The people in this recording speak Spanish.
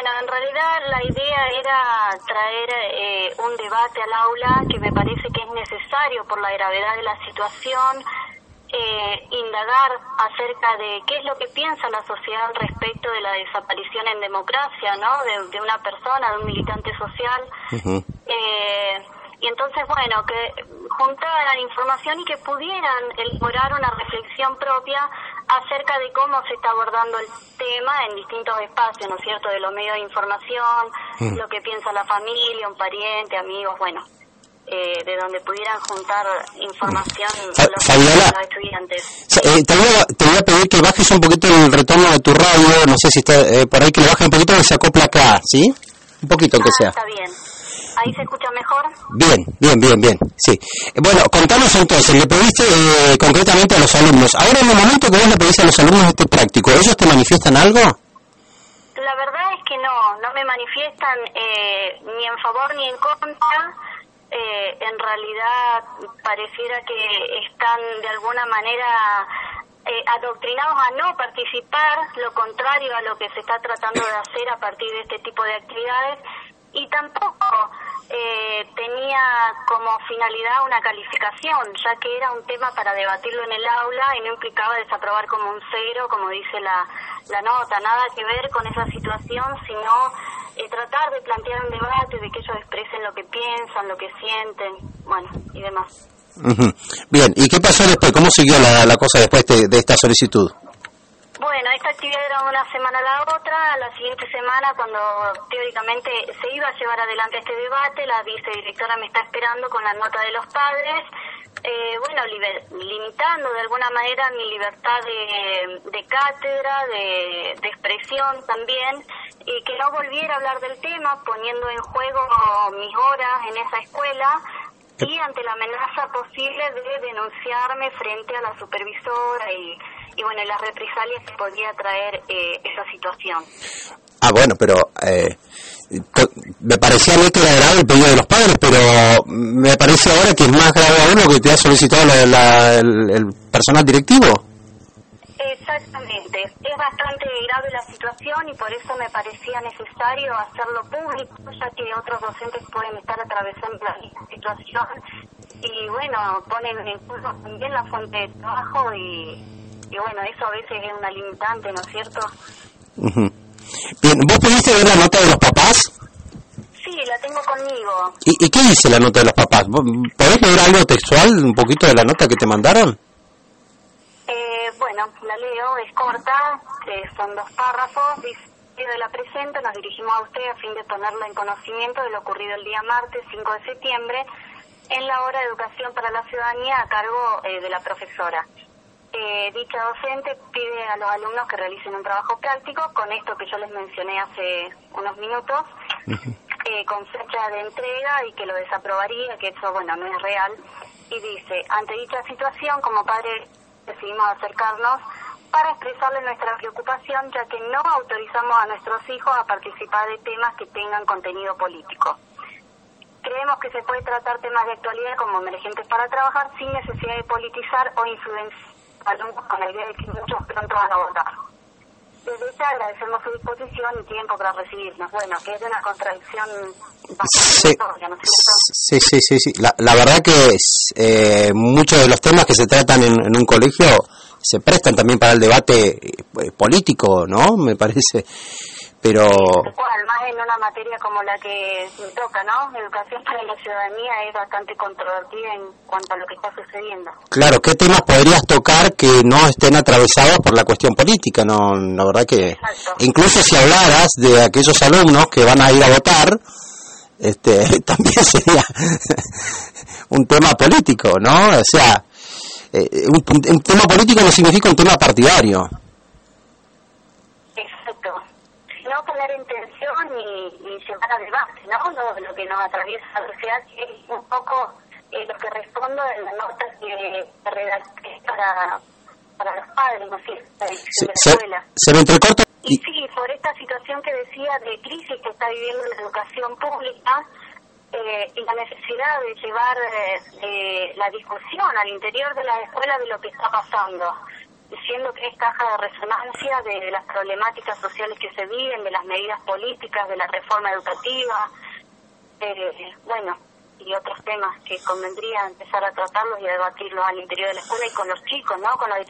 Bueno, en realidad la idea era traer eh, un debate al aula que me parece que es necesario por la gravedad de la situación, eh, indagar acerca de qué es lo que piensa la sociedad respecto de la desaparición en democracia, ¿no? De, una persona, de un militante social. eh, y entonces, bueno, que juntaran información y que pudieran elaborar una reflexión propia acerca de cómo se está abordando el tema en distintos espacios, ¿no es cierto?, de los medios de información, lo que piensa la familia, un pariente, amigos, bueno, eh, de donde pudieran juntar información los, estudiantes. Eh, te, voy a, te, voy a, pedir que bajes un poquito el retorno de tu radio, no sé si está eh, por ahí, que lo baje un poquito, que se acopla acá, ¿sí? Un poquito, aunque ah, sea. Está bien. ¿Ahí se escucha mejor? Bien, bien, bien, bien, sí. Bueno, contanos entonces, le pediste eh, concretamente a los alumnos. Ahora en el momento que vos le pedís a los alumnos este práctico, ¿ellos te manifiestan algo? La verdad es que no, no me manifiestan eh, ni en favor ni en contra. Eh, en realidad pareciera que están de alguna manera eh, adoctrinados a no participar, lo contrario a lo que se está tratando de hacer a partir de este tipo de actividades y tampoco eh, tenía como finalidad una calificación, ya que era un tema para debatirlo en el aula y no implicaba desaprobar como un cero, como dice la, la nota, nada que ver con esa situación, sino eh, tratar de plantear un debate, de que ellos expresen lo que piensan, lo que sienten, bueno, y demás. Bien, ¿y qué pasó después? ¿Cómo siguió la, la cosa después de, de esta solicitud? Bueno, esta actividad era una semana a la otra. La siguiente semana, cuando teóricamente se iba a llevar adelante este debate, la vicedirectora me está esperando con la nota de los padres. Eh, bueno, limitando de alguna manera mi libertad de, cátedra, de, expresión también, y que no volviera a hablar del tema, poniendo en juego mis horas en esa escuela y ante la amenaza posible de denunciarme frente a la supervisora y y bueno, las represalias que podría traer eh, esa situación. Ah, bueno, pero eh, me parecía a mí que era grave el pedido de los padres, pero me parece ahora que es más grave aún lo que te ha solicitado el, personal directivo. Exactamente, es bastante grave la situación y por eso me parecía necesario hacerlo público, ya que otros docentes pueden estar atravesando la misma situación y bueno, ponen en curso también la fuente de trabajo y y bueno, eso a veces es una limitante, ¿no es cierto? Bien, ¿vos pudiste ver la nota de los papás? Sí, la tengo conmigo. ¿Y, qué dice la nota de los papás? ¿Podés leer algo textual, un poquito de la nota que te mandaron? La leo, es corta, son dos párrafos, dice de la presente nos dirigimos a usted a fin de ponerlo en conocimiento de lo ocurrido el día martes 5 de septiembre en la hora de educación para la ciudadanía a cargo eh, de la profesora. Eh, dicha docente pide a los alumnos que realicen un trabajo práctico con esto que yo les mencioné hace unos minutos, eh, con fecha de entrega y que lo desaprobaría, que eso, bueno, no es real. Y dice, ante dicha situación, como padres decidimos acercarnos para expresarle nuestra preocupación, ya que no autorizamos a nuestros hijos a participar de temas que tengan contenido político. Creemos que se puede tratar temas de actualidad como emergentes para trabajar sin necesidad de politizar o influenciar alumnos con la idea de que muchos pronto van a votar. Ya agradecemos su disposición y tiempo para recibirnos. Bueno, que es una contradicción bastante sí. ¿no Sí, sí, sí, sí. La, la verdad que es, eh, muchos de los temas que se tratan en, en un colegio se prestan también para el debate eh, político, ¿no? Me parece pero más en una materia como la que toca no educación para la ciudadanía es bastante controvertida en cuanto a lo que está sucediendo. claro qué temas podrías tocar que no estén atravesados por la cuestión política no la verdad que incluso si hablaras de aquellos alumnos que van a ir a votar este también sería un tema político no o sea eh, un tema político no significa un tema partidario no poner en tensión y, y llevar a debate, ¿no? Lo, lo, que nos atraviesa la sociedad, que es un poco eh, lo que respondo en la nota que, redacté para, para los padres, ¿no es cierto? Se, de la escuela. Se, me entrecorta. Y sí, por esta situación que decía de crisis que está viviendo la educación pública, eh, y la necesidad de llevar eh, la discusión al interior de la escuela de lo que está pasando. Diciendo que es caja de resonancia de las problemáticas sociales que se viven, de las medidas políticas, de la reforma educativa, eh, bueno, y otros temas que convendría empezar a tratarlos y a debatirlos al interior de la escuela y con los chicos, ¿no? Con la